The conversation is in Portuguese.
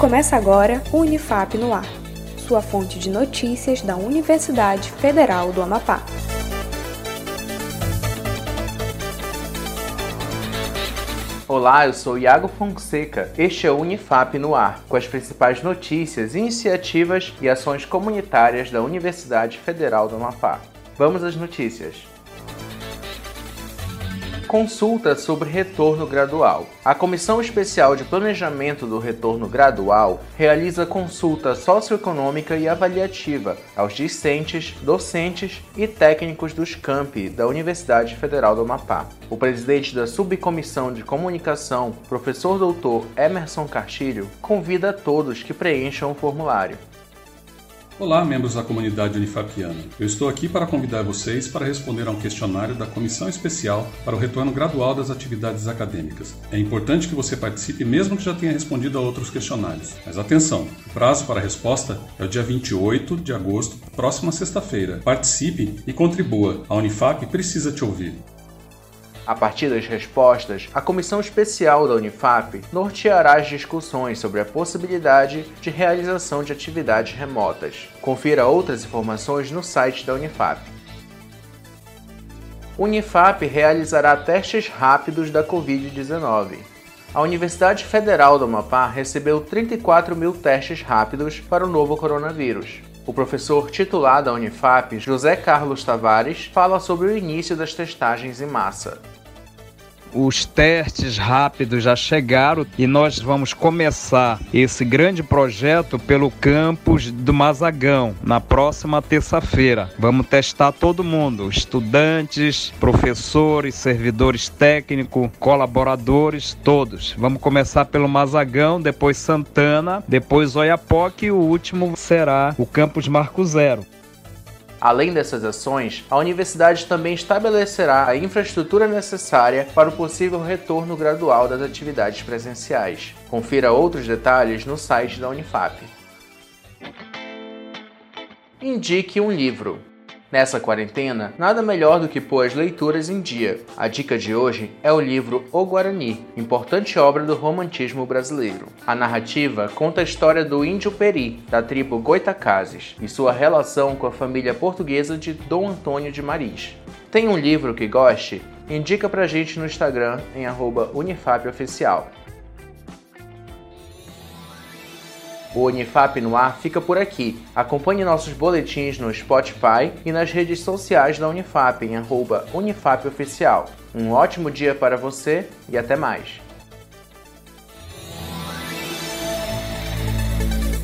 Começa agora o Unifap no Ar, sua fonte de notícias da Universidade Federal do Amapá. Olá, eu sou Iago Fonseca. Este é o Unifap no Ar, com as principais notícias, iniciativas e ações comunitárias da Universidade Federal do Amapá. Vamos às notícias. Consulta sobre retorno gradual. A Comissão Especial de Planejamento do Retorno Gradual realiza consulta socioeconômica e avaliativa aos discentes, docentes e técnicos dos campi da Universidade Federal do Amapá. O presidente da Subcomissão de Comunicação, professor doutor Emerson Cartilho, convida a todos que preencham o formulário. Olá, membros da comunidade unifapiana. Eu estou aqui para convidar vocês para responder a um questionário da Comissão Especial para o Retorno Gradual das Atividades Acadêmicas. É importante que você participe mesmo que já tenha respondido a outros questionários. Mas atenção, o prazo para a resposta é o dia 28 de agosto, próxima sexta-feira. Participe e contribua. A Unifap precisa te ouvir. A partir das respostas, a comissão especial da Unifap norteará as discussões sobre a possibilidade de realização de atividades remotas. Confira outras informações no site da Unifap. Unifap realizará testes rápidos da Covid-19. A Universidade Federal do Amapá recebeu 34 mil testes rápidos para o novo coronavírus. O professor titular da Unifap, José Carlos Tavares, fala sobre o início das testagens em massa. Os testes rápidos já chegaram e nós vamos começar esse grande projeto pelo campus do Mazagão na próxima terça-feira. Vamos testar todo mundo, estudantes, professores, servidores técnicos, colaboradores, todos. Vamos começar pelo Mazagão, depois Santana, depois Oiapoque e o último será o campus Marco Zero. Além dessas ações, a universidade também estabelecerá a infraestrutura necessária para o possível retorno gradual das atividades presenciais. Confira outros detalhes no site da Unifap. Indique um livro. Nessa quarentena, nada melhor do que pôr as leituras em dia. A dica de hoje é o livro O Guarani, importante obra do romantismo brasileiro. A narrativa conta a história do índio Peri, da tribo Goitacazes, e sua relação com a família portuguesa de Dom Antônio de Maris. Tem um livro que goste? Indica pra gente no Instagram em @unifapoficial. O Unifap no ar fica por aqui. Acompanhe nossos boletins no Spotify e nas redes sociais da Unifap em arroba Unifapoficial. Um ótimo dia para você e até mais.